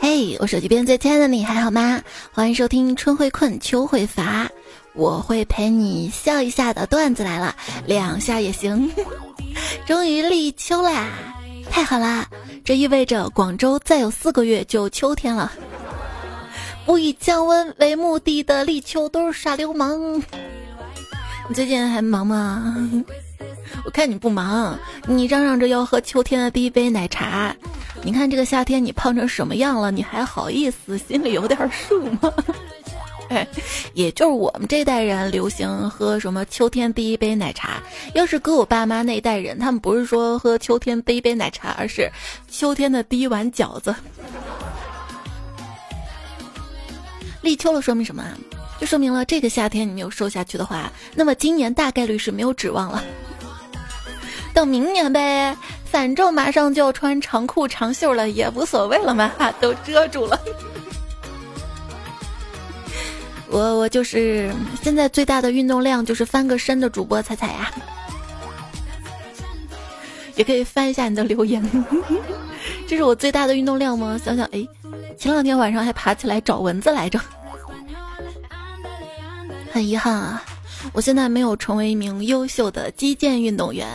嘿，我手机边最亲爱的你还好吗？欢迎收听春会困，秋会乏，我会陪你笑一下的段子来了，两下也行。终于立秋啦，太好啦！这意味着广州再有四个月就秋天了。不以降温为目的的立秋都是耍流氓。你最近还忙吗？我看你不忙，你嚷嚷着要喝秋天的第一杯奶茶。你看这个夏天你胖成什么样了，你还好意思心里有点数吗？哎，也就是我们这代人流行喝什么秋天第一杯奶茶。要是搁我爸妈那一代人，他们不是说喝秋天第一杯奶茶，而是秋天的第一碗饺子。立秋了，说明什么？就说明了这个夏天你没有瘦下去的话，那么今年大概率是没有指望了。等明年呗，反正马上就要穿长裤长袖了，也无所谓了嘛，都遮住了。我我就是现在最大的运动量就是翻个身的主播彩彩呀，也可以翻一下你的留言。这是我最大的运动量吗？想想，哎，前两天晚上还爬起来找蚊子来着。很遗憾啊，我现在没有成为一名优秀的击剑运动员。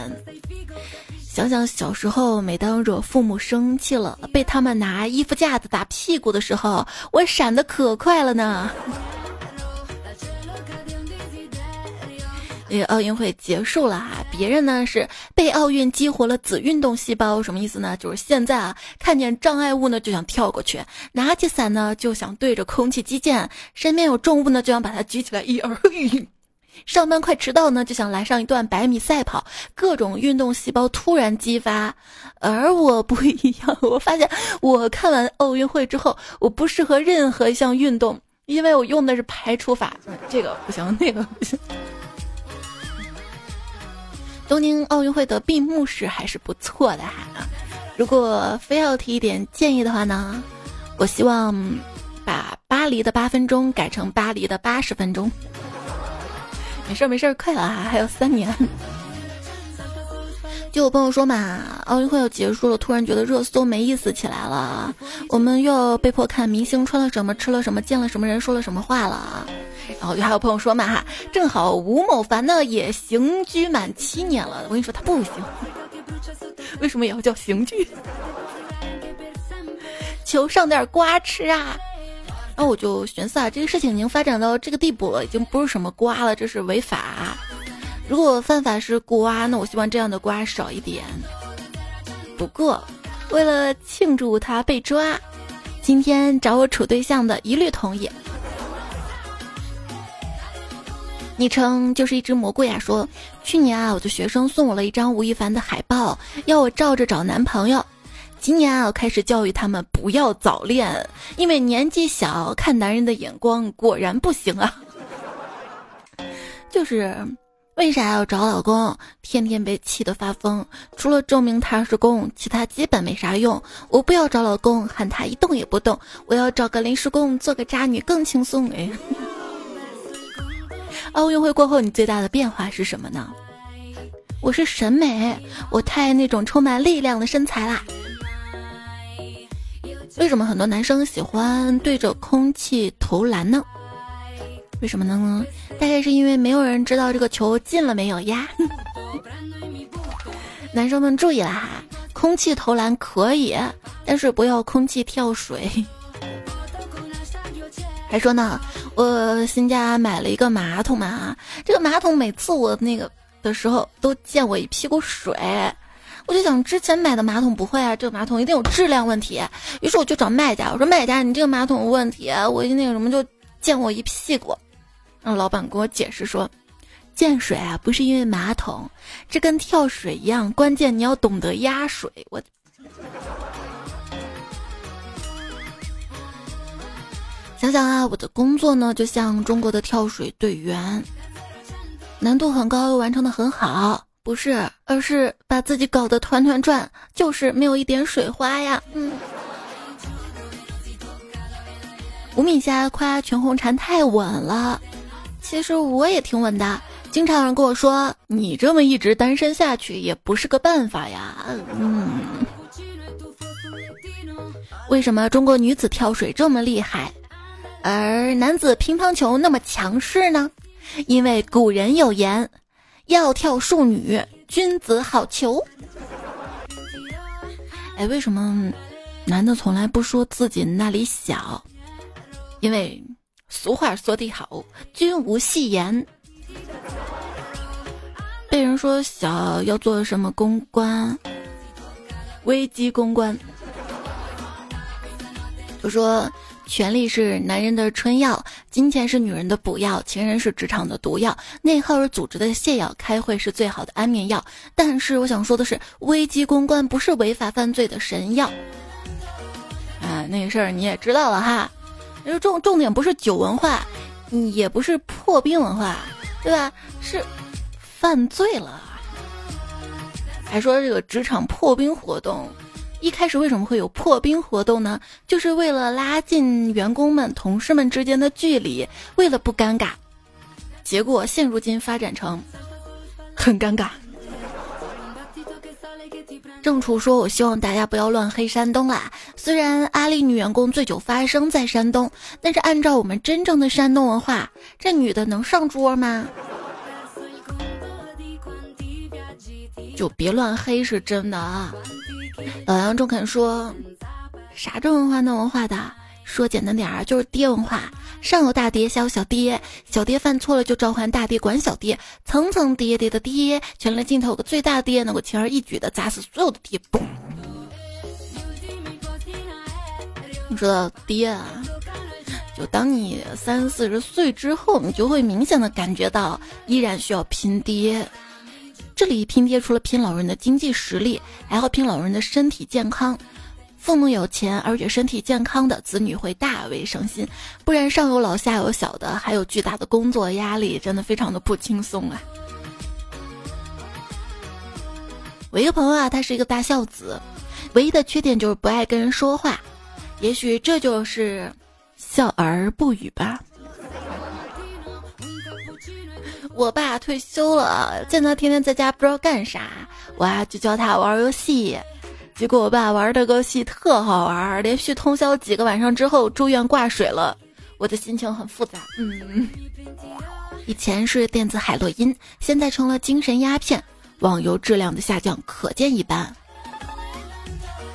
想想小时候，每当惹父母生气了，被他们拿衣服架子打屁股的时候，我闪的可快了呢。那个奥运会结束了哈，别人呢是被奥运激活了子运动细胞，什么意思呢？就是现在啊，看见障碍物呢就想跳过去，拿起伞呢就想对着空气击剑，身边有重物呢就想把它举起来一儿。上班快迟到呢就想来上一段百米赛跑，各种运动细胞突然激发。而我不一样，我发现我看完奥运会之后，我不适合任何一项运动，因为我用的是排除法，这个不行，那个不行。东京奥运会的闭幕式还是不错的哈，如果非要提一点建议的话呢，我希望把巴黎的八分钟改成巴黎的八十分钟。没事没事，快了啊，还有三年。就有朋友说嘛，奥运会要结束了，突然觉得热搜没意思起来了，我们又被迫看明星穿了什么、吃了什么、见了什么人、说了什么话了。然后就还有朋友说嘛哈，正好吴某凡呢也刑拘满七年了。我跟你说他不行，为什么也要叫刑拘？求上点瓜吃啊！然后我就寻思啊，这个事情已经发展到这个地步了，已经不是什么瓜了，这是违法。如果犯法是瓜，那我希望这样的瓜少一点。不过，为了庆祝他被抓，今天找我处对象的一律同意。昵称就是一只蘑菇呀，说去年啊，我的学生送我了一张吴亦凡的海报，要我照着找男朋友。今年啊，我开始教育他们不要早恋，因为年纪小看男人的眼光果然不行啊。就是为啥要找老公？天天被气得发疯，除了证明他是公，其他基本没啥用。我不要找老公，喊他一动也不动。我要找个临时工，做个渣女更轻松哎。奥运会过后，你最大的变化是什么呢？我是审美，我太爱那种充满力量的身材啦。为什么很多男生喜欢对着空气投篮呢？为什么呢？大概是因为没有人知道这个球进了没有呀。男生们注意了哈，空气投篮可以，但是不要空气跳水。还说呢，我新家买了一个马桶嘛，这个马桶每次我那个的时候都溅我一屁股水，我就想之前买的马桶不会啊，这个马桶一定有质量问题。于是我就找卖家，我说卖家，你这个马桶有问题，我那个什么就溅我一屁股。让老板给我解释说，溅水啊不是因为马桶，这跟跳水一样，关键你要懂得压水。我。想想啊，我的工作呢，就像中国的跳水队员，难度很高又完成的很好，不是，而是把自己搞得团团转，就是没有一点水花呀。嗯。吴敏霞夸全红婵太稳了，其实我也挺稳的，经常有人跟我说，你这么一直单身下去也不是个办法呀。嗯。为什么中国女子跳水这么厉害，而男子乒乓球那么强势呢？因为古人有言：“要跳淑女，君子好逑。”哎，为什么男的从来不说自己那里小？因为俗话说得好，“君无戏言”。被人说小要做什么公关？危机公关。就说权力是男人的春药，金钱是女人的补药，情人是职场的毒药，内耗是组织的泻药，开会是最好的安眠药。但是我想说的是，危机公关不是违法犯罪的神药。啊，那个事儿你也知道了哈。重重点不是酒文化，也不是破冰文化，对吧？是犯罪了。还说这个职场破冰活动。一开始为什么会有破冰活动呢？就是为了拉近员工们、同事们之间的距离，为了不尴尬。结果现如今发展成很尴尬。正处说：“我希望大家不要乱黑山东啦。虽然阿里女员工醉酒发生在山东，但是按照我们真正的山东文化，这女的能上桌吗？就别乱黑，是真的啊。”老杨中肯说：“啥这文化那文化的？说简单点儿就是爹文化。上有大爹，下有小爹，小爹犯错了就召唤大爹管小爹，层层叠叠的爹，全来镜头有个最大爹，能够轻而易举的砸死所有的爹。你说到爹啊，就当你三四十岁之后，你就会明显的感觉到依然需要拼爹。”这里拼爹除了拼老人的经济实力，还要拼老人的身体健康。父母有钱而且身体健康的子女会大为省心，不然上有老下有小的，还有巨大的工作压力，真的非常的不轻松啊。我一个朋友啊，他是一个大孝子，唯一的缺点就是不爱跟人说话，也许这就是笑而不语吧。我爸退休了，见他天天在家不知道干啥，我啊就教他玩游戏，结果我爸玩的个戏特好玩，连续通宵几个晚上之后住院挂水了，我的心情很复杂。嗯，以前是电子海洛因，现在成了精神鸦片，网游质量的下降可见一斑。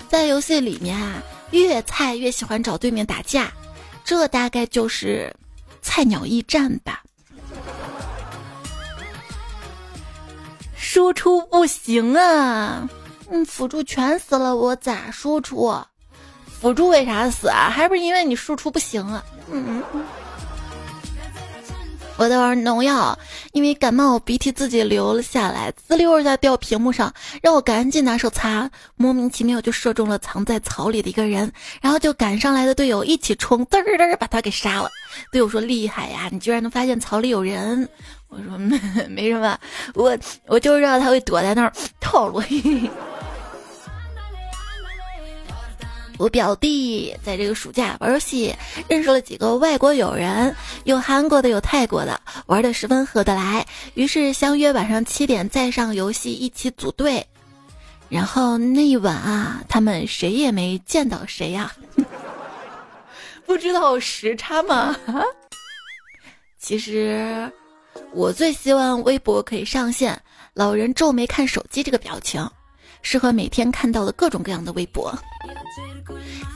在游戏里面啊，越菜越喜欢找对面打架，这大概就是菜鸟驿站吧。输出不行啊，嗯，辅助全死了，我咋输出？辅助为啥死啊？还不是因为你输出不行啊？嗯嗯。我在玩农药，因为感冒我鼻涕自己流了下来，滋溜一下掉屏幕上，让我赶紧拿手擦，莫名其妙就射中了藏在草里的一个人，然后就赶上来的队友一起冲，嘚儿嘚儿把他给杀了。队友说厉害呀，你居然能发现草里有人。我说没没什么，我我就知道他会躲在那儿套路。我表弟在这个暑假玩游戏，认识了几个外国友人，有韩国的，有泰国的，玩的十分合得来。于是相约晚上七点再上游戏，一起组队。然后那一晚啊，他们谁也没见到谁呀，不知道时差吗？其实。我最希望微博可以上线“老人皱眉看手机”这个表情，适合每天看到的各种各样的微博。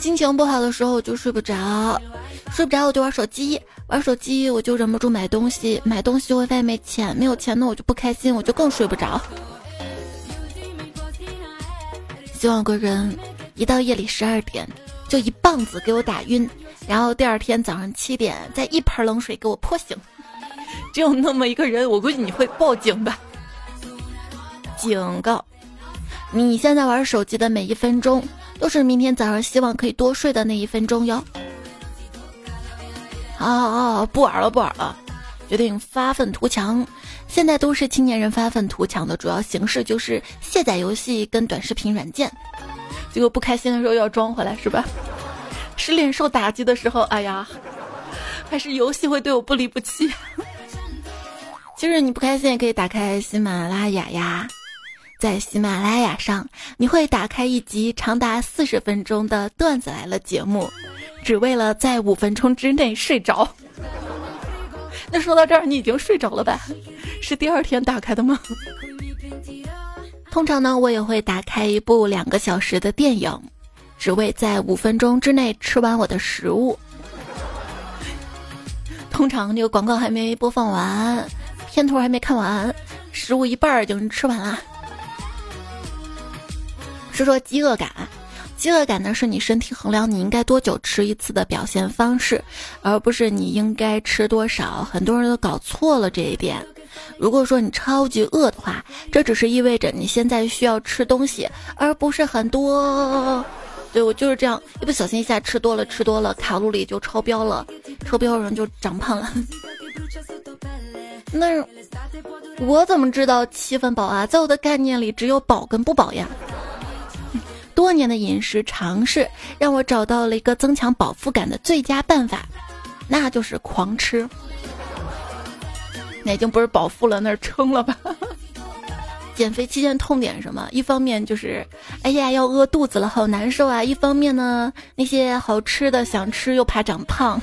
心情不好的时候我就睡不着，睡不着我就玩手机，玩手机我就忍不住买东西，买东西会发现没钱，没有钱呢我就不开心，我就更睡不着。希望有个人一到夜里十二点就一棒子给我打晕，然后第二天早上七点再一盆冷水给我泼醒。只有那么一个人，我估计你会报警吧。警告：你现在玩手机的每一分钟，都是明天早上希望可以多睡的那一分钟哟。好好好，不玩了，不玩了，决定发愤图强。现在都市青年人发愤图强的主要形式就是卸载游戏跟短视频软件。结果不开心的时候要装回来是吧？失恋受打击的时候，哎呀，还是游戏会对我不离不弃。就是你不开心也可以打开喜马拉雅呀，在喜马拉雅上，你会打开一集长达四十分钟的段子来了节目，只为了在五分钟之内睡着。那说到这儿，你已经睡着了吧？是第二天打开的吗？通常呢，我也会打开一部两个小时的电影，只为在五分钟之内吃完我的食物。通常这个广告还没播放完，片头还没看完，食物一半儿已经吃完了。说说饥饿感，饥饿感呢是你身体衡量你应该多久吃一次的表现方式，而不是你应该吃多少。很多人都搞错了这一点。如果说你超级饿的话，这只是意味着你现在需要吃东西，而不是很多。对我就是这样，一不小心一下吃多了，吃多了卡路里就超标了，超标人就长胖了。那我怎么知道七分饱啊？在我的概念里，只有饱跟不饱呀。多年的饮食尝试让我找到了一个增强饱腹感的最佳办法，那就是狂吃。那已经不是饱腹了，那是撑了吧？减肥期间痛点什么？一方面就是，哎呀，要饿肚子了，好难受啊；一方面呢，那些好吃的想吃又怕长胖。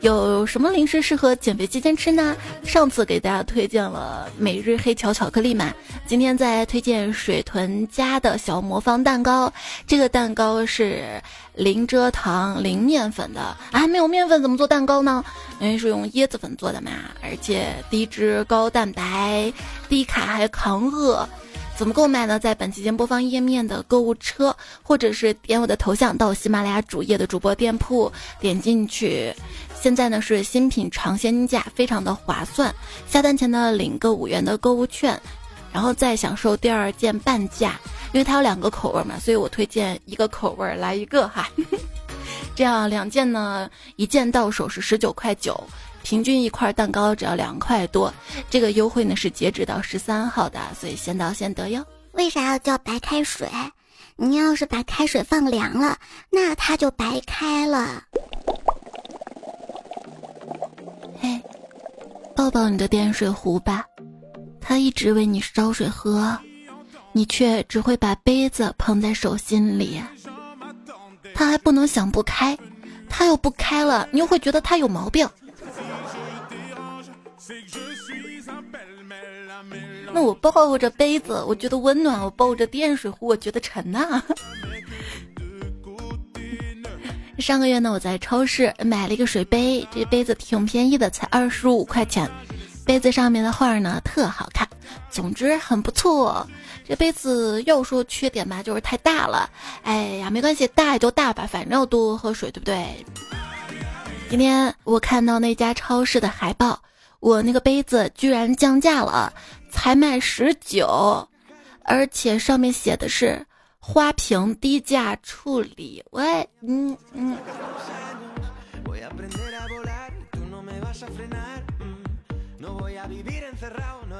有什么零食适合减肥期间吃呢？上次给大家推荐了每日黑巧巧克力嘛，今天再推荐水豚家的小魔方蛋糕。这个蛋糕是零蔗糖、零面粉的啊，没有面粉怎么做蛋糕呢？因为是用椰子粉做的嘛，而且低脂、高蛋白、低卡还抗饿。怎么购买呢？在本期节目播放页面的购物车，或者是点我的头像到喜马拉雅主页的主播店铺，点进去。现在呢是新品尝鲜价，非常的划算。下单前呢领个五元的购物券，然后再享受第二件半价。因为它有两个口味嘛，所以我推荐一个口味来一个哈。这样两件呢，一件到手是十九块九。平均一块蛋糕只要两块多，这个优惠呢是截止到十三号的，所以先到先得哟。为啥要叫白开水？你要是把开水放凉了，那它就白开了。嘿，抱抱你的电水壶吧，它一直为你烧水喝，你却只会把杯子捧在手心里。它还不能想不开，它又不开了，你又会觉得它有毛病。那我抱着杯子，我觉得温暖；我抱着电水壶，我觉得沉呐。上个月呢，我在超市买了一个水杯，这杯子挺便宜的，才二十五块钱。杯子上面的画呢特好看，总之很不错。这杯子要说缺点吧，就是太大了。哎呀，没关系，大也就大吧，反正要多喝水，对不对？今天我看到那家超市的海报。我那个杯子居然降价了，才卖十九，而且上面写的是花瓶低价处理。喂，嗯嗯，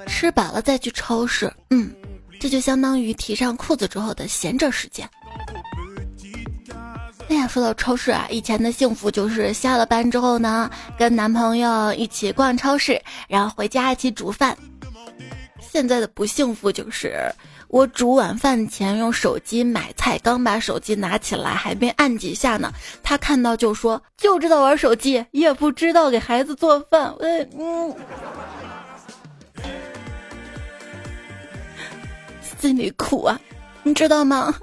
吃饱了再去超市，嗯，这就相当于提上裤子之后的闲着时间。哎呀，说到超市啊，以前的幸福就是下了班之后呢，跟男朋友一起逛超市，然后回家一起煮饭。现在的不幸福就是我煮晚饭前用手机买菜，刚把手机拿起来还没按几下呢，他看到就说就知道玩手机，也不知道给孩子做饭。嗯，心里苦啊。你知道吗？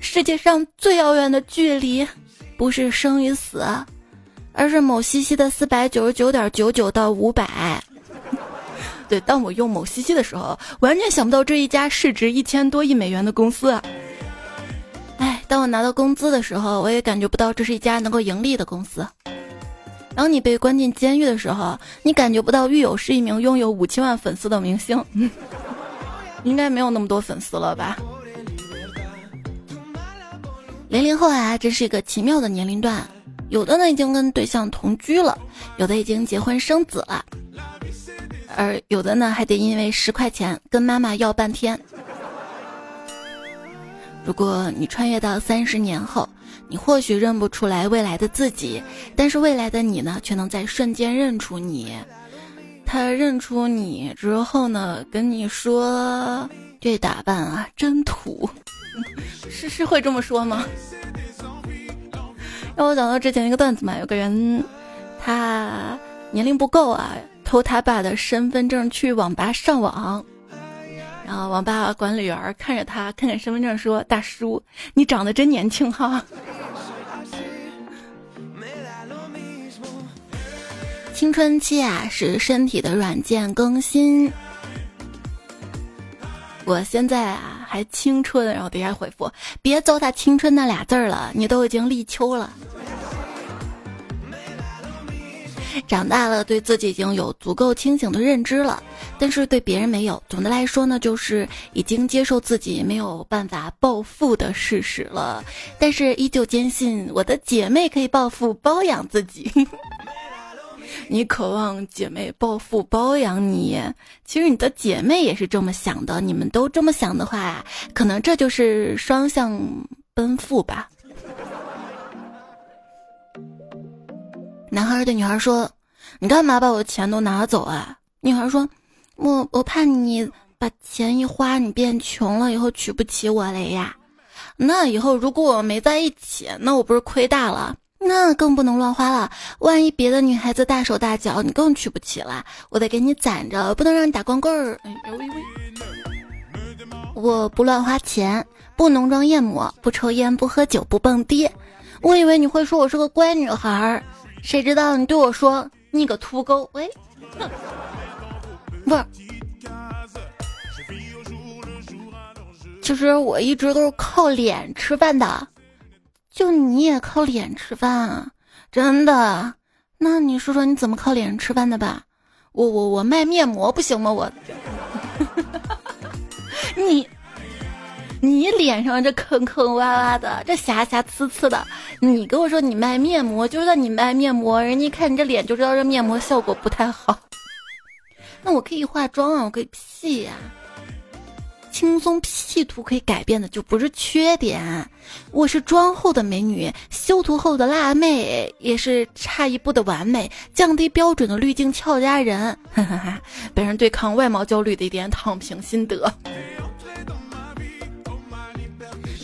世界上最遥远的距离，不是生与死，而是某西西的四百九十九点九九到五百。对，当我用某西西的时候，完全想不到这一家市值一千多亿美元的公司。哎，当我拿到工资的时候，我也感觉不到这是一家能够盈利的公司。当你被关进监狱的时候，你感觉不到狱友是一名拥有五千万粉丝的明星。应该没有那么多粉丝了吧？零零后啊，真是一个奇妙的年龄段，有的呢已经跟对象同居了，有的已经结婚生子了，而有的呢还得因为十块钱跟妈妈要半天。如果你穿越到三十年后，你或许认不出来未来的自己，但是未来的你呢，却能在瞬间认出你。他认出你之后呢，跟你说。这打扮啊，真土。是是会这么说吗？让我想到之前一个段子嘛，有个人他年龄不够啊，偷他爸的身份证去网吧上网，然后网吧管理员看着他，看看身份证说：“大叔，你长得真年轻哈。”青春期啊，是身体的软件更新。我现在啊还青春，然后底下回复：别糟蹋青春那俩字儿了，你都已经立秋了。长大了，对自己已经有足够清醒的认知了，但是对别人没有。总的来说呢，就是已经接受自己没有办法暴富的事实了，但是依旧坚信我的姐妹可以暴富包养自己。你渴望姐妹暴富包养你，其实你的姐妹也是这么想的。你们都这么想的话，可能这就是双向奔赴吧。男孩对女孩说：“你干嘛把我的钱都拿走啊？”女孩说：“我我怕你把钱一花，你变穷了，以后娶不起我了呀。那以后如果我没在一起，那我不是亏大了？”那更不能乱花了，万一别的女孩子大手大脚，你更娶不起了。我得给你攒着，不能让你打光棍儿。我不乱花钱，不浓妆艳抹，不抽烟，不喝酒，不蹦迪。我以为你会说我是个乖女孩儿，谁知道你对我说你个秃狗。喂，不是，其实我一直都是靠脸吃饭的。就你也靠脸吃饭啊？真的？那你说说你怎么靠脸吃饭的吧？我我我卖面膜不行吗？我，你你脸上这坑坑洼洼的，这瑕瑕疵疵的，你跟我说你卖面膜，就算你卖面膜，人家一看你这脸就知道这面膜效果不太好。那我可以化妆啊，我可以 P 呀。轻松 P 图可以改变的就不是缺点，我是妆后的美女，修图后的辣妹，也是差一步的完美，降低标准的滤镜俏佳人，哈哈哈，本人对抗外貌焦虑的一点躺平心得。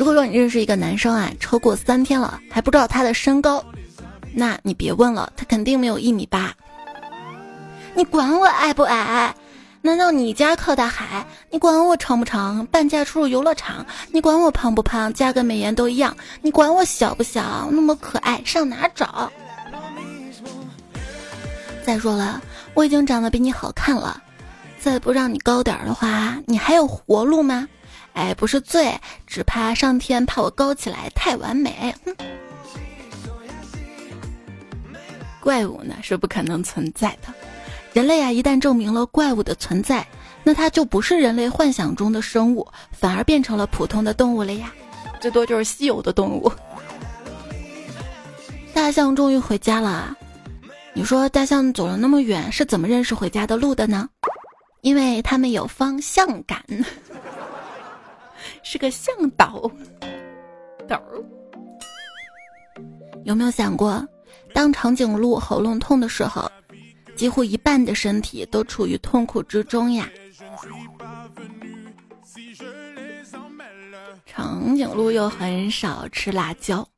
如果说你认识一个男生啊，超过三天了还不知道他的身高，那你别问了，他肯定没有一米八。你管我矮不矮？难道你家靠大海？你管我长不长？半价出入游乐场？你管我胖不胖？加个美颜都一样？你管我小不小？那么可爱，上哪找？再说了，我已经长得比你好看了，再不让你高点儿的话，你还有活路吗？哎，不是罪，只怕上天怕我高起来太完美。怪物呢是不可能存在的。人类啊，一旦证明了怪物的存在，那它就不是人类幻想中的生物，反而变成了普通的动物了呀，最多就是稀有的动物。大象终于回家了，你说大象走了那么远，是怎么认识回家的路的呢？因为他们有方向感，是个向导。导。有没有想过，当长颈鹿喉咙痛的时候？几乎一半的身体都处于痛苦之中呀。长颈鹿又很少吃辣椒，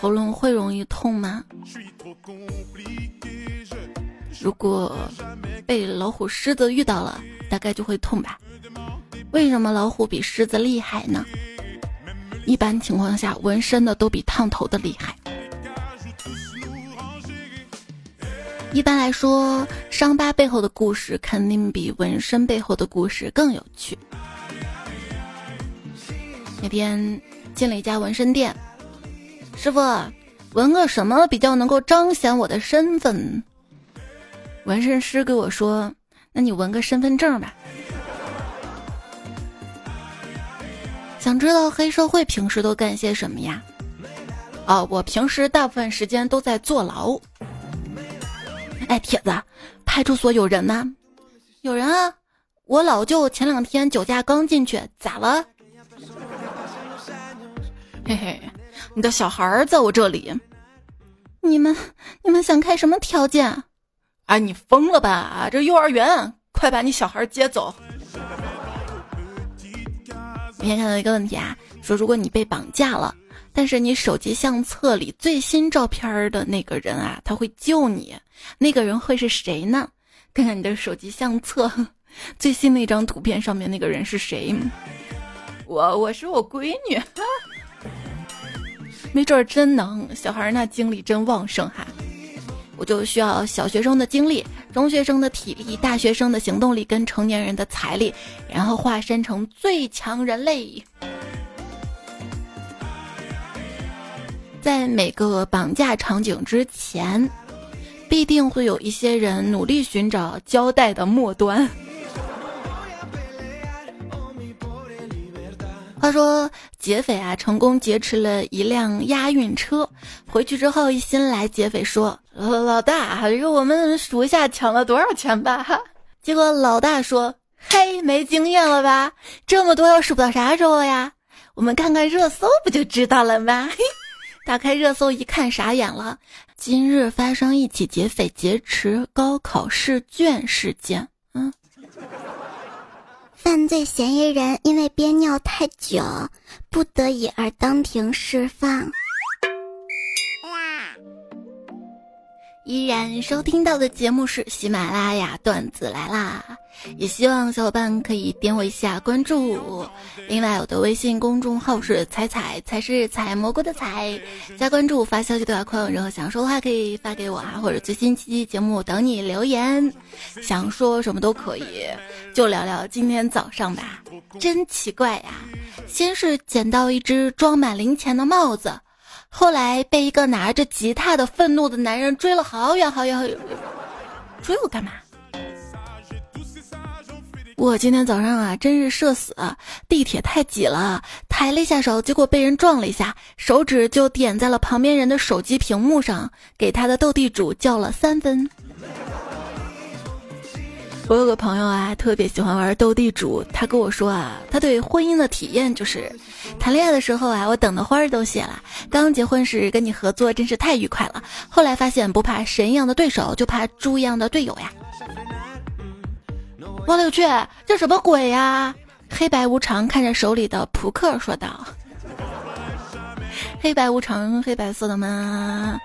喉咙会容易痛吗？如果被老虎、狮子遇到了，大概就会痛吧？为什么老虎比狮子厉害呢？一般情况下，纹身的都比烫头的厉害。一般来说，伤疤背后的故事肯定比纹身背后的故事更有趣。那天进了一家纹身店，师傅，纹个什么比较能够彰显我的身份？纹身师跟我说：“那你纹个身份证吧。”想知道黑社会平时都干些什么呀？哦，我平时大部分时间都在坐牢。哎，铁子，派出所有人吗？有人啊，我老舅前两天酒驾刚进去，咋了？嘿嘿，你的小孩在我这里。你们你们想开什么条件？啊，你疯了吧？这幼儿园，快把你小孩接走。我先看到一个问题啊，说如果你被绑架了，但是你手机相册里最新照片的那个人啊，他会救你，那个人会是谁呢？看看你的手机相册最新那张图片上面那个人是谁？我我是我闺女，没准儿真能。小孩那精力真旺盛哈。我就需要小学生的精力、中学生的体力、大学生的行动力跟成年人的财力，然后化身成最强人类。在每个绑架场景之前，必定会有一些人努力寻找胶带的末端。话说劫匪啊，成功劫持了一辆押运车，回去之后一新来，劫匪说：“老大，给我们数一下抢了多少钱吧。”结果老大说：“嘿，没经验了吧？这么多要数到啥时候呀？我们看看热搜不就知道了吗？” 打开热搜一看，傻眼了。今日发生一起劫匪劫持高考试卷事件。嗯。犯罪嫌疑人因为憋尿太久，不得已而当庭释放。依然收听到的节目是喜马拉雅段子来啦，也希望小伙伴可以点我一下关注。另外，我的微信公众号是彩彩，才是采蘑菇的采，加关注发消息对话框，任何想说的话可以发给我啊，或者最新期节目等你留言，想说什么都可以，就聊聊今天早上吧。真奇怪呀，先是捡到一只装满零钱的帽子。后来被一个拿着吉他的愤怒的男人追了好远好远好远，追我干嘛？我今天早上啊，真是社死，地铁太挤了，抬了一下手，结果被人撞了一下，手指就点在了旁边人的手机屏幕上，给他的斗地主叫了三分。我有个朋友啊，特别喜欢玩斗地主。他跟我说啊，他对婚姻的体验就是，谈恋爱的时候啊，我等的花儿都谢了；刚结婚时跟你合作真是太愉快了。后来发现不怕神一样的对手，就怕猪一样的队友呀。我勒个去，这什么鬼呀？黑白无常看着手里的扑克说道。黑白无常，黑白色的吗？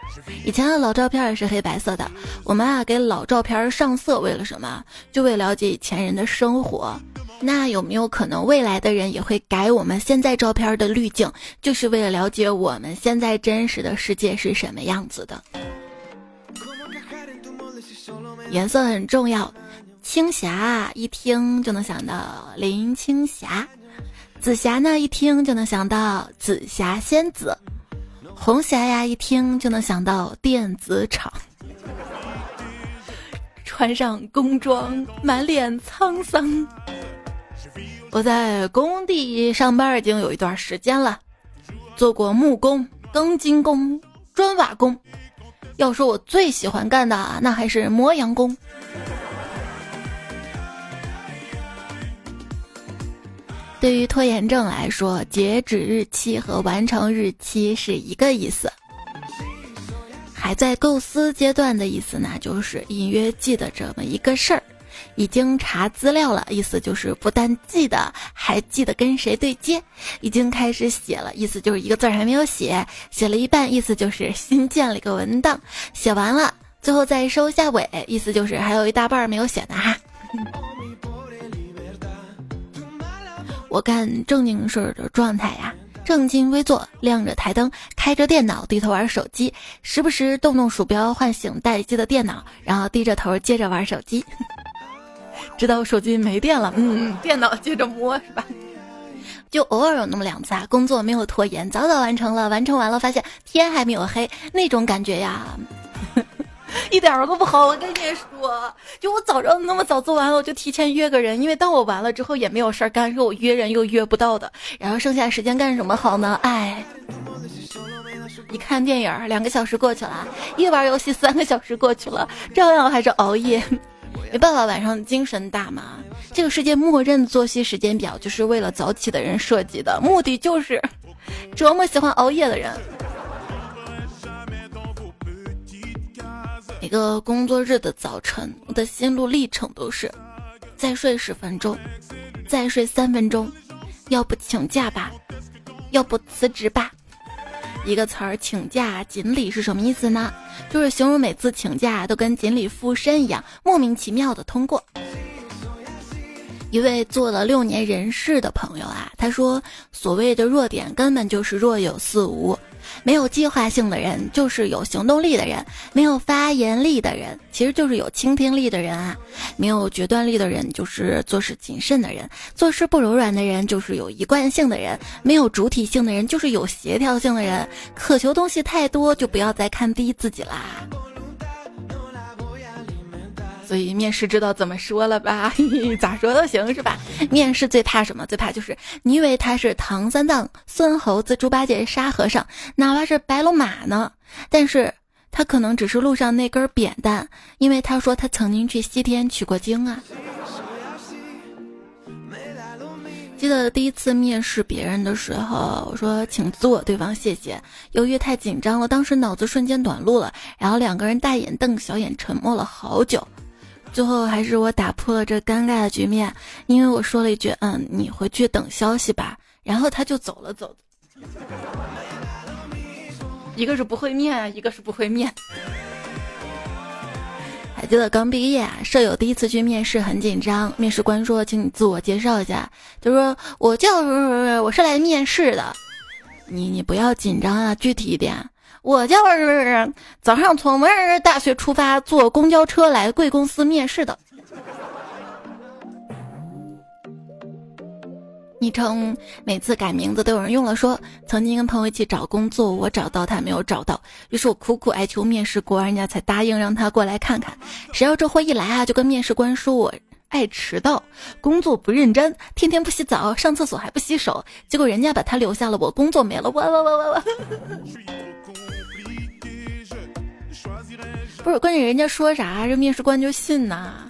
以前的老照片也是黑白色的。我们啊，给老照片上色，为了什么？就为了解以前人的生活。那有没有可能未来的人也会改我们现在照片的滤镜，就是为了了解我们现在真实的世界是什么样子的？颜色很重要，青霞一听就能想到林青霞。紫霞呢，一听就能想到紫霞仙子；红霞呀，一听就能想到电子厂。穿上工装，满脸沧桑。我在工地上班已经有一段时间了，做过木工、钢筋工、砖瓦工。要说我最喜欢干的，那还是磨洋工。对于拖延症来说，截止日期和完成日期是一个意思。还在构思阶段的意思呢，就是隐约记得这么一个事儿。已经查资料了，意思就是不但记得，还记得跟谁对接。已经开始写了，意思就是一个字儿还没有写，写了一半，意思就是新建了一个文档。写完了，最后再收下尾，意思就是还有一大半儿没有写呢哈。我干正经事儿的状态呀，正襟危坐，亮着台灯，开着电脑，低头玩手机，时不时动动鼠标唤醒待机的电脑，然后低着头接着玩手机，直到手机没电了，嗯，电脑接着摸是吧？就偶尔有那么两次啊，工作没有拖延，早早完成了，完成完了发现天还没有黑，那种感觉呀。一点都不好，我跟你说，就我早上那么早做完了，我就提前约个人，因为当我完了之后也没有事儿干，说我约人又约不到的，然后剩下时间干什么好呢？哎，一看电影两个小时过去了，一玩游戏三个小时过去了，照样还是熬夜，没办法，晚上精神大嘛。这个世界默认作息时间表就是为了早起的人设计的，目的就是 折磨喜欢熬夜的人。每个工作日的早晨，我的心路历程都是：再睡十分钟，再睡三分钟，要不请假吧，要不辞职吧。一个词儿“请假锦鲤”是什么意思呢？就是形容每次请假都跟锦鲤附身一样，莫名其妙的通过。一位做了六年人事的朋友啊，他说：“所谓的弱点根本就是若有似无。”没有计划性的人就是有行动力的人，没有发言力的人其实就是有倾听力的人啊，没有决断力的人就是做事谨慎的人，做事不柔软的人就是有一贯性的人，没有主体性的人就是有协调性的人。渴求东西太多，就不要再看低自己啦。所以面试知道怎么说了吧？咋说都行是吧？面试最怕什么？最怕就是你以为他是唐三藏、孙猴子、猪八戒、沙和尚，哪怕是白龙马呢？但是他可能只是路上那根扁担，因为他说他曾经去西天取过经啊。记得第一次面试别人的时候，我说请坐，对方谢谢。由于太紧张了，当时脑子瞬间短路了，然后两个人大眼瞪小眼，沉默了好久。最后还是我打破了这尴尬的局面，因为我说了一句：“嗯，你回去等消息吧。”然后他就走了走。一个是不会面，一个是不会面。还记得刚毕业，舍友第一次去面试很紧张，面试官说：“请你自我介绍一下。”就说：“我叫……我是来面试的。”你你不要紧张啊，具体一点。我叫是早上从文儿大学出发，坐公交车来贵公司面试的。昵称每次改名字都有人用了，说曾经跟朋友一起找工作，我找到他没有找到，于是我苦苦哀求面试官，人家才答应让他过来看看。谁料这货一来啊，就跟面试官说我爱迟到，工作不认真，天天不洗澡，上厕所还不洗手，结果人家把他留下了，我工作没了，哇哇哇哇哇。不是，关键人家说啥，这面试官就信呐。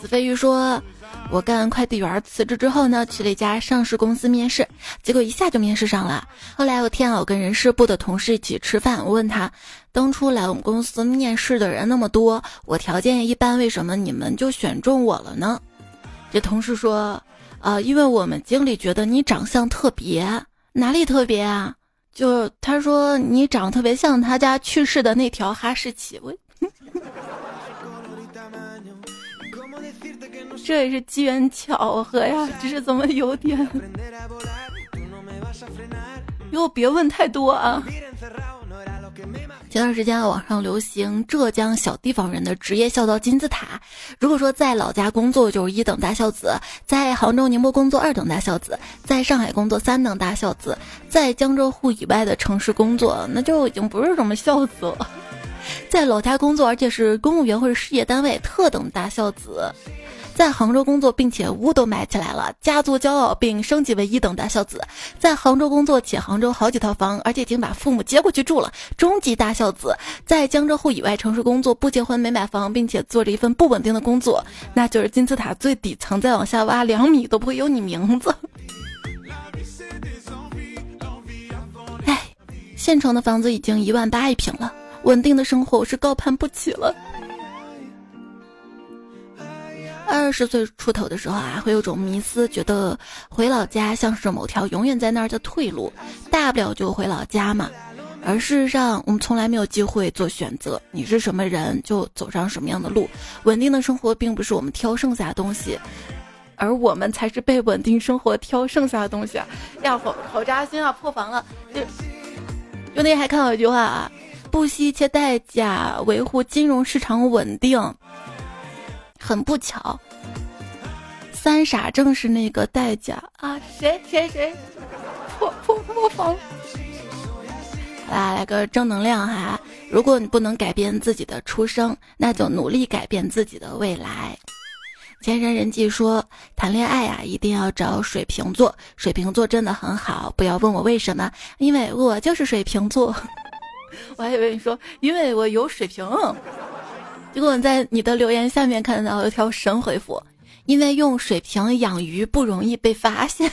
子飞鱼说：“我干快递员，辞职之后呢，去了一家上市公司面试，结果一下就面试上了。后来我天啊，我跟人事部的同事一起吃饭，我问他，当初来我们公司面试的人那么多，我条件一般，为什么你们就选中我了呢？这同事说：呃，因为我们经理觉得你长相特别，哪里特别啊？”就他说你长得特别像他家去世的那条哈士奇，我 这也是机缘巧合呀，只是怎么有点？以后别问太多啊。前段时间网上流行浙江小地方人的职业孝道金字塔。如果说在老家工作就是一等大孝子，在杭州宁波工作二等大孝子，在上海工作三等大孝子，在江浙沪以外的城市工作，那就已经不是什么孝子了。在老家工作而且是公务员或者事业单位特等大孝子。在杭州工作，并且屋都买起来了，家族骄傲并升级为一等大孝子。在杭州工作且杭州好几套房，而且已经把父母接过去住了，中极大孝子。在江浙沪以外城市工作，不结婚没买房，并且做着一份不稳定的工作，那就是金字塔最底层，再往下挖两米都不会有你名字。哎，县城的房子已经一万八一平了，稳定的生活我是高攀不起了。二十岁出头的时候啊，会有种迷思，觉得回老家像是某条永远在那儿的退路，大不了就回老家嘛。而事实上，我们从来没有机会做选择，你是什么人就走上什么样的路。稳定的生活并不是我们挑剩下的东西，而我们才是被稳定生活挑剩下的东西啊！呀，好好扎心啊！破防了。就就那还看到一句话啊，不惜一切代价维护金融市场稳定。很不巧，三傻正是那个代价啊！谁谁谁破破破防！来来个正能量哈！如果你不能改变自己的出生，那就努力改变自己的未来。前人人际说，谈恋爱啊，一定要找水瓶座。水瓶座真的很好，不要问我为什么，因为我就是水瓶座。我还以为你说，因为我有水瓶。结果在你的留言下面看到一条神回复，因为用水瓶养鱼不容易被发现。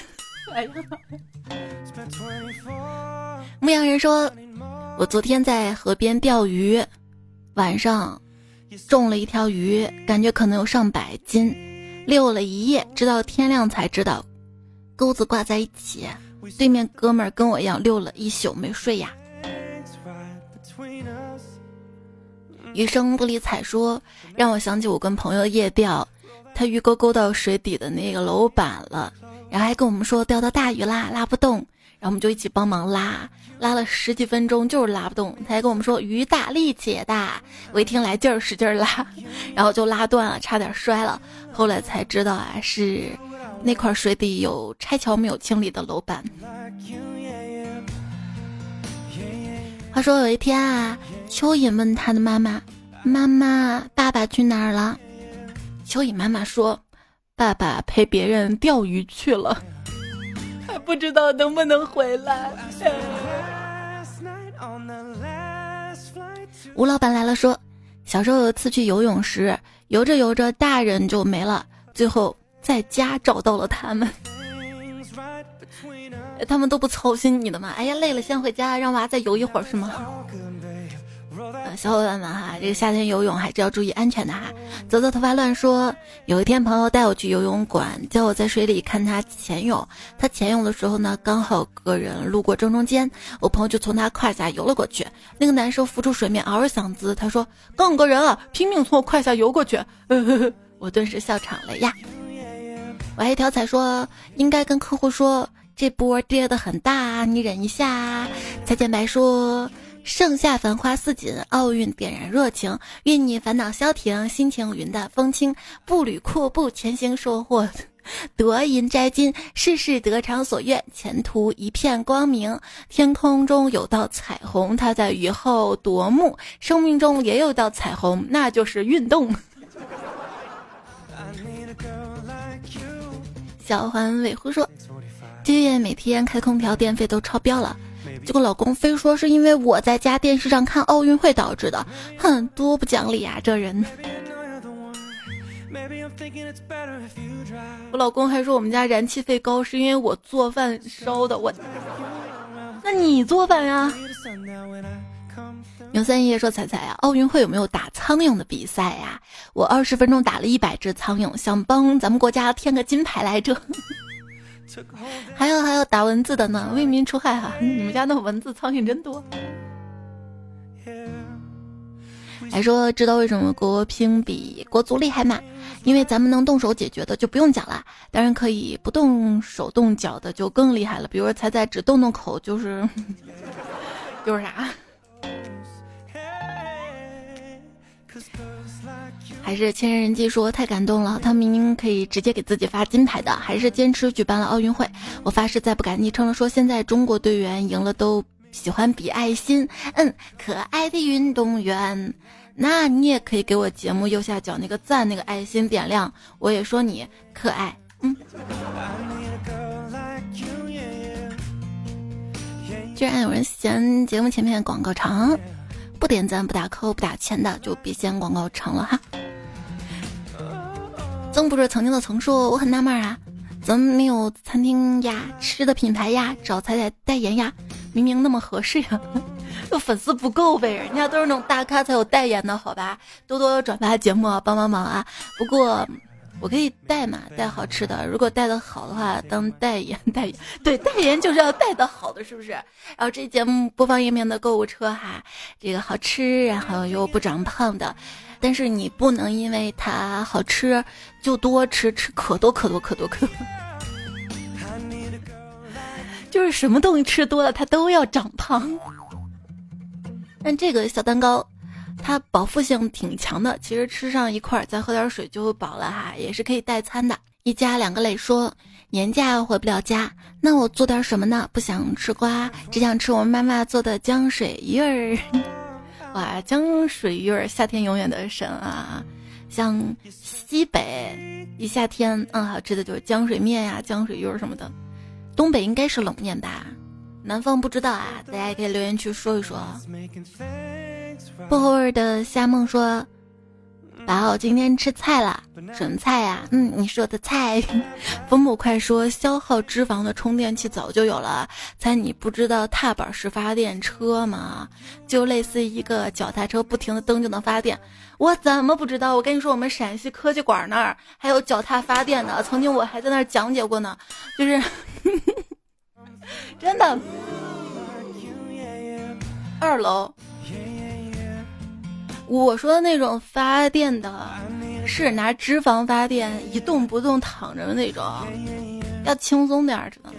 牧羊人说：“我昨天在河边钓鱼，晚上中了一条鱼，感觉可能有上百斤，溜了一夜，直到天亮才知道，钩子挂在一起。对面哥们儿跟我一样溜了一宿没睡呀。余生不理睬说，让我想起我跟朋友夜钓，他鱼钩钩到水底的那个楼板了，然后还跟我们说钓到大鱼啦，拉不动，然后我们就一起帮忙拉，拉了十几分钟就是拉不动，他还跟我们说鱼大力气也大，我一听来劲儿使劲儿拉，然后就拉断了，差点摔了，后来才知道啊是。那块水底有拆桥没有清理的楼板。话说有一天啊，蚯蚓问他的妈妈：“妈妈，爸爸去哪儿了？”蚯蚓妈妈说：“爸爸陪别人钓鱼去了，还不知道能不能回来。”吴老板来了，说：“小时候有一次去游泳时，游着游着大人就没了，最后。”在家找到了他们，他们都不操心你的吗？哎呀，累了先回家，让娃再游一会儿是吗？呃小伙伴们哈，这个夏天游泳还是要注意安全的哈。泽泽头发乱说，有一天朋友带我去游泳馆，叫我在水里看他潜泳。他潜泳的时候呢，刚好个人路过正中间，我朋友就从他胯下游了过去。那个男生浮出水面，嗷嗓子，他说：“刚有个人啊，拼命从我胯下游过去。”我顿时笑场了呀。我还一条彩说，应该跟客户说，这波跌的很大，你忍一下。蔡建白说，盛夏繁花似锦，奥运点燃热情，愿你烦恼消停，心情云淡风轻，步履阔步前行，收获 得银摘金，事事得偿所愿，前途一片光明。天空中有道彩虹，它在雨后夺目，生命中也有道彩虹，那就是运动。小环尾狐说：“今夜每天开空调，电费都超标了。结果老公非说是因为我在家电视上看奥运会导致的。哼，多不讲理啊！这人。我老公还说我们家燃气费高是因为我做饭烧的。我，那你做饭呀？”牛三爷说：“彩彩啊，奥运会有没有打苍蝇的比赛呀？我二十分钟打了一百只苍蝇，想帮咱们国家添个金牌来着。还有还有打蚊子的呢，为民除害哈！你们家那蚊子苍蝇真多。还说知道为什么国乒比国足厉害吗？因为咱们能动手解决的就不用讲了，当然可以不动手动脚的就更厉害了。比如说彩彩只动动口就是 就是啥？”还是千人人记说太感动了，他明明可以直接给自己发金牌的，还是坚持举办了奥运会。我发誓再不改昵称了。说现在中国队员赢了都喜欢比爱心，嗯，可爱的运动员。那你也可以给我节目右下角那个赞那个爱心点亮，我也说你可爱。嗯。居然有人嫌节目前面广告长，不点赞不打扣不打钱的就别嫌广告长了哈。曾不是曾经的曾说，我很纳闷啊，怎么没有餐厅呀、吃的品牌呀找彩彩代言呀？明明那么合适呀，就粉丝不够呗，人家都是那种大咖才有代言的，好吧？多多转发节目，帮帮忙啊！不过我可以带嘛，带好吃的，如果带的好的话，当代言 代言，对，代言就是要带的好的，是不是？然后这节目播放页面的购物车哈，这个好吃，然后又不长胖的。但是你不能因为它好吃就多吃，吃可多可多可多可多，就是什么东西吃多了它都要长胖。但这个小蛋糕，它饱腹性挺强的，其实吃上一块再喝点水就饱了哈，也是可以代餐的。一家两个磊说年假回不了家，那我做点什么呢？不想吃瓜，只想吃我妈妈做的浆水鱼儿。哇，江水鱼儿，夏天永远的神啊！像西北一夏天，嗯，好吃的就是江水面呀、江水鱼儿什么的。东北应该是冷面吧？南方不知道啊，大家也可以留言区说一说。薄荷味的夏梦说：“宝，今天吃菜了，什么菜呀？嗯，你说的菜。风母快说，消耗脂肪的充电器早就有了。猜你不知道踏板式发电车吗？就类似一个脚踏车，不停的蹬就能发电。我怎么不知道？我跟你说，我们陕西科技馆那儿还有脚踏发电的，曾经我还在那儿讲解过呢。就是 真的，二楼。我说的那种发电的，是拿脂肪发电，一动不动躺着的那种，要轻松点儿，知道吗？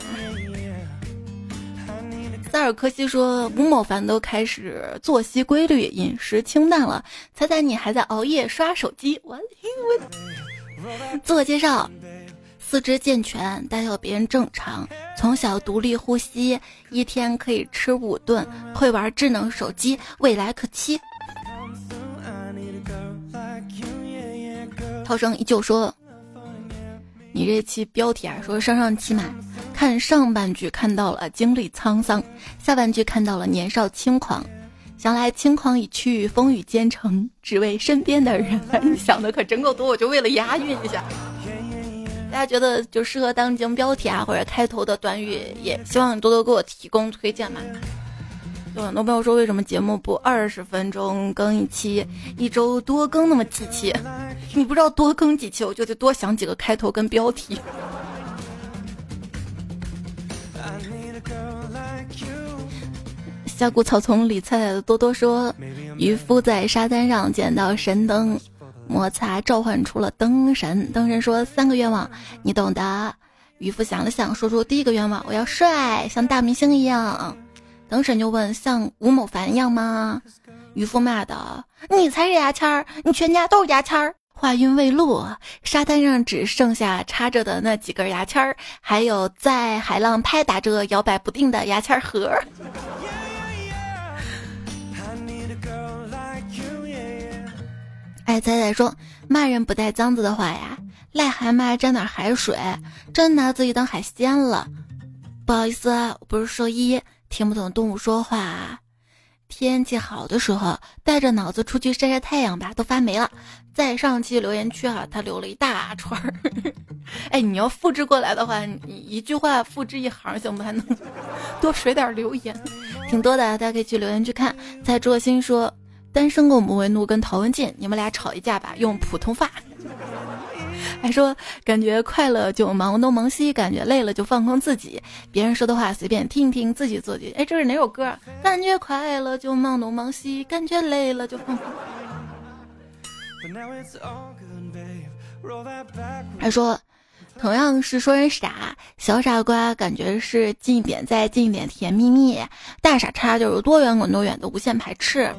塞尔科西说吴某凡都开始作息规律、饮食清淡了，猜猜你还在熬夜刷手机？我我 自我介绍，四肢健全，大小便正常，从小独立呼吸，一天可以吃五顿，会玩智能手机，未来可期。涛声依旧说：“你这期标题啊，说上上期嘛，看上半句看到了经历沧桑，下半句看到了年少轻狂。想来轻狂已去，风雨兼程，只为身边的人。你想的可真够多，我就为了押韵一下。大家觉得就适合当节目标题啊，或者开头的短语，也希望多多给我提供推荐嘛。”有很多朋友说，为什么节目不二十分钟更一期，一周多更那么几期？你不知道多更几期，我就得多想几个开头跟标题。峡谷草丛里菜菜的多多说，渔夫在沙滩上捡到神灯，摩擦召唤出了灯神。灯神说三个愿望，你懂的。渔夫想了想，说出第一个愿望：我要帅，像大明星一样。灯神就问：“像吴某凡一样吗？”渔夫骂道：“你才是牙签儿，你全家都是牙签儿。”话音未落，沙滩上只剩下插着的那几根牙签儿，还有在海浪拍打着摇摆不定的牙签盒。哎，仔仔说骂人不带脏字的话呀，癞蛤蟆沾点海水，真拿自己当海鲜了。不好意思，我不是说一。听不懂动物说话，天气好的时候带着脑子出去晒晒太阳吧，都发霉了。在上期留言区啊，他留了一大串儿。哎，你要复制过来的话，你一句话复制一行行不？还 能多水点留言，挺多的，大家可以去留言区看。在卓心说，单身狗不为怒跟陶文静，你们俩吵一架吧，用普通话。还说感觉快乐就忙东忙西，感觉累了就放空自己。别人说的话随便听一听，自己做决定。哎，这是哪首歌？感觉快乐就忙东忙西，感觉累了就放空。还说，同样是说人傻，小傻瓜感觉是近一点再近一点甜蜜蜜，大傻叉就是多远滚多远的无限排斥。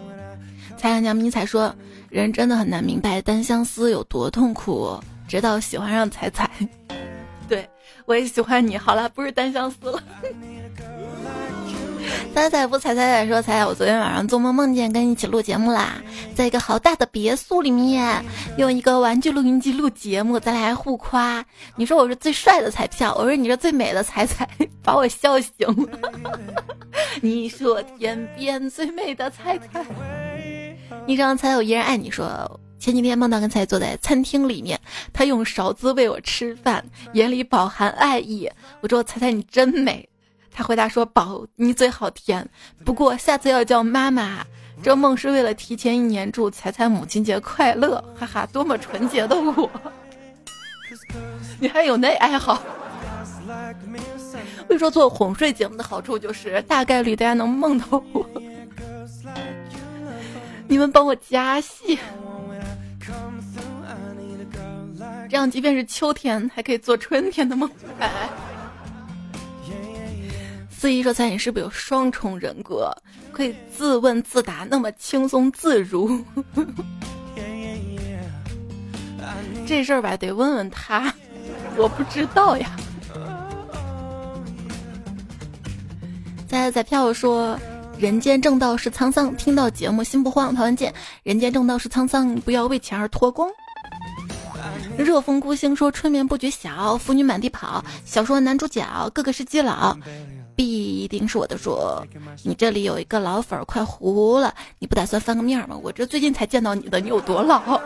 蔡阳娘迷彩说，人真的很难明白单相思有多痛苦。直到喜欢上彩彩，对我也喜欢你。好了，不是单相思了。彩彩不彩彩彩说彩彩，我昨天晚上做梦梦见跟你一起录节目啦，在一个好大的别墅里面，用一个玩具录音机录节目，咱俩还互夸。你说我是最帅的彩票，我说你是最美的彩彩，把我笑醒了。你是我天边最美的彩彩，你让彩彩我依然爱你。说。前几天梦到跟才坐在餐厅里面，他用勺子喂我吃饭，眼里饱含爱意。我说：“彩彩你真美。”他回答说：“宝，你嘴好甜。不过下次要叫妈妈。”这梦是为了提前一年祝彩彩母亲节快乐，哈哈，多么纯洁的我！你还有那爱好？我说做哄睡节目的好处就是大概率大家能梦到我。你们帮我加戏。这样，即便是秋天，还可以做春天的梦。四姨说：“猜你是不是有双重人格？可以自问自答，那么轻松自如？”这事儿吧，得问问他，我不知道呀。在在票说：“人间正道是沧桑，听到节目心不慌。”陶文健：“人间正道是沧桑，不要为钱而脱光。”热风孤星说：“春眠不觉晓，腐女满地跑。”小说男主角个个是基佬，必定是我的。说你这里有一个老粉儿，快糊了。你不打算翻个面吗？我这最近才见到你的，你有多老？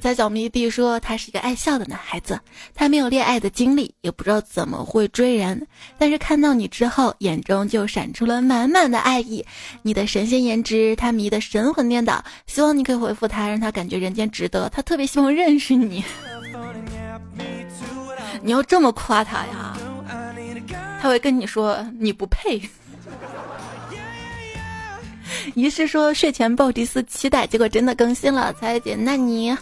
在小迷弟说他是一个爱笑的男孩子，他没有恋爱的经历，也不知道怎么会追人，但是看到你之后，眼中就闪出了满满的爱意。你的神仙颜值，他迷得神魂颠倒。希望你可以回复他，让他感觉人间值得。他特别希望认识你。你要这么夸他呀？他会跟你说你不配。于是说睡前抱迪斯期待，结果真的更新了。彩姐，那你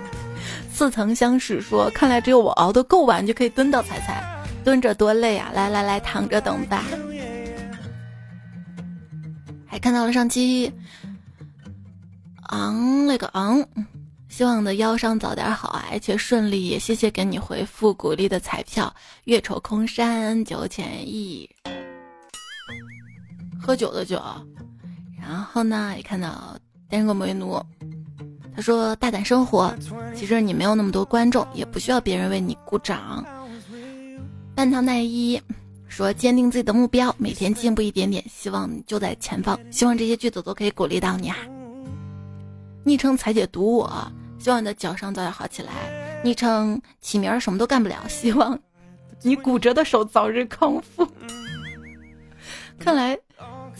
似曾相识。说看来只有我熬得够晚，就可以蹲到彩彩，蹲着多累啊！来来来，躺着等吧。还看到了上期昂那个昂，希望的腰伤早点好啊，而且顺利。也谢谢给你回复鼓励的彩票。月愁空山九浅意，喝酒的酒。然后呢，也看到单身狗为奴，他说：“大胆生活，其实你没有那么多观众，也不需要别人为你鼓掌。”半糖奈衣说：“坚定自己的目标，每天进步一点点，希望就在前方。希望这些句子都可以鼓励到你啊。”昵称彩姐读我，希望你的脚伤早点好起来。昵称起名什么都干不了，希望你骨折的手早日康复。看来。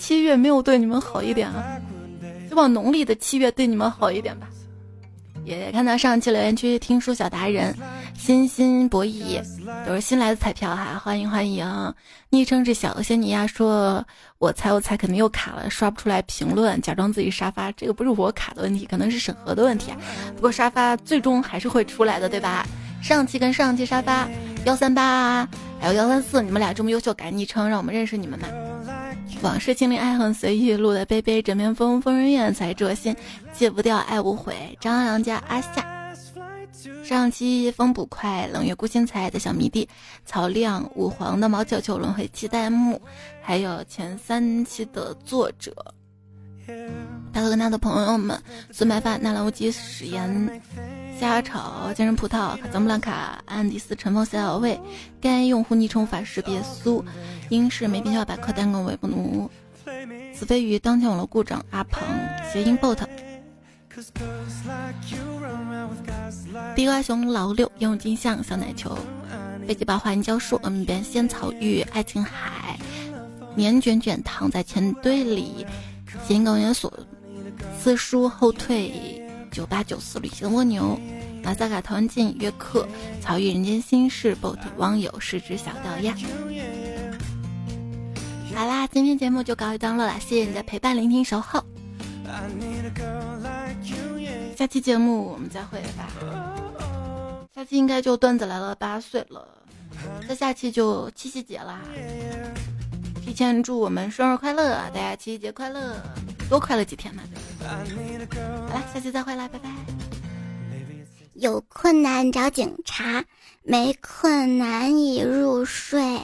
七月没有对你们好一点啊，希望农历的七月对你们好一点吧。也看到上期留言区听书小达人，欣欣博弈都是新来的彩票哈，欢迎欢迎。昵称是小仙女呀，说我猜我猜肯定又卡了，刷不出来评论，假装自己沙发，这个不是我卡的问题，可能是审核的问题。不过沙发最终还是会出来的，对吧？上期跟上期沙发幺三八还有幺三四，你们俩这么优秀，改昵称让我们认识你们嘛。往事清零，爱恨随意，路的悲悲，枕边风，疯人院，才灼心，戒不掉，爱无悔。张良家阿夏，上期风捕快，冷月孤星彩的小迷弟，曹亮，五黄的毛球球，轮回期待木，还有前三期的作者，大哥跟他的朋友们，孙白发，纳兰无极，史炎。虾炒健身葡萄，卡赞布兰卡，安迪斯，尘封小味。该用户昵称无法识别。苏，英式没必要百科单个尾不奴。子飞鱼，当前网络故障。阿鹏，谐音 bot。地瓜熊，老六，烟雾金像，小奶球。飞机爆花银胶树，嗯，边仙草玉，爱琴海。棉卷卷躺在钱堆里。谐音高原所。四叔后退。九八九四旅行蜗牛，马萨卡、陶文静、约克、草原人间心事、bot 网友是只小掉鸭。好啦，今天节目就告一段落了，谢谢你的陪伴、聆听、守候。下期节目我们再会吧。下期应该就段子来了八岁了，在下期就七夕节啦。提前祝我们生日快乐，大家七夕节快乐，多快乐几天嘛！好了，下期再会啦，拜拜。有困难找警察，没困难已入睡。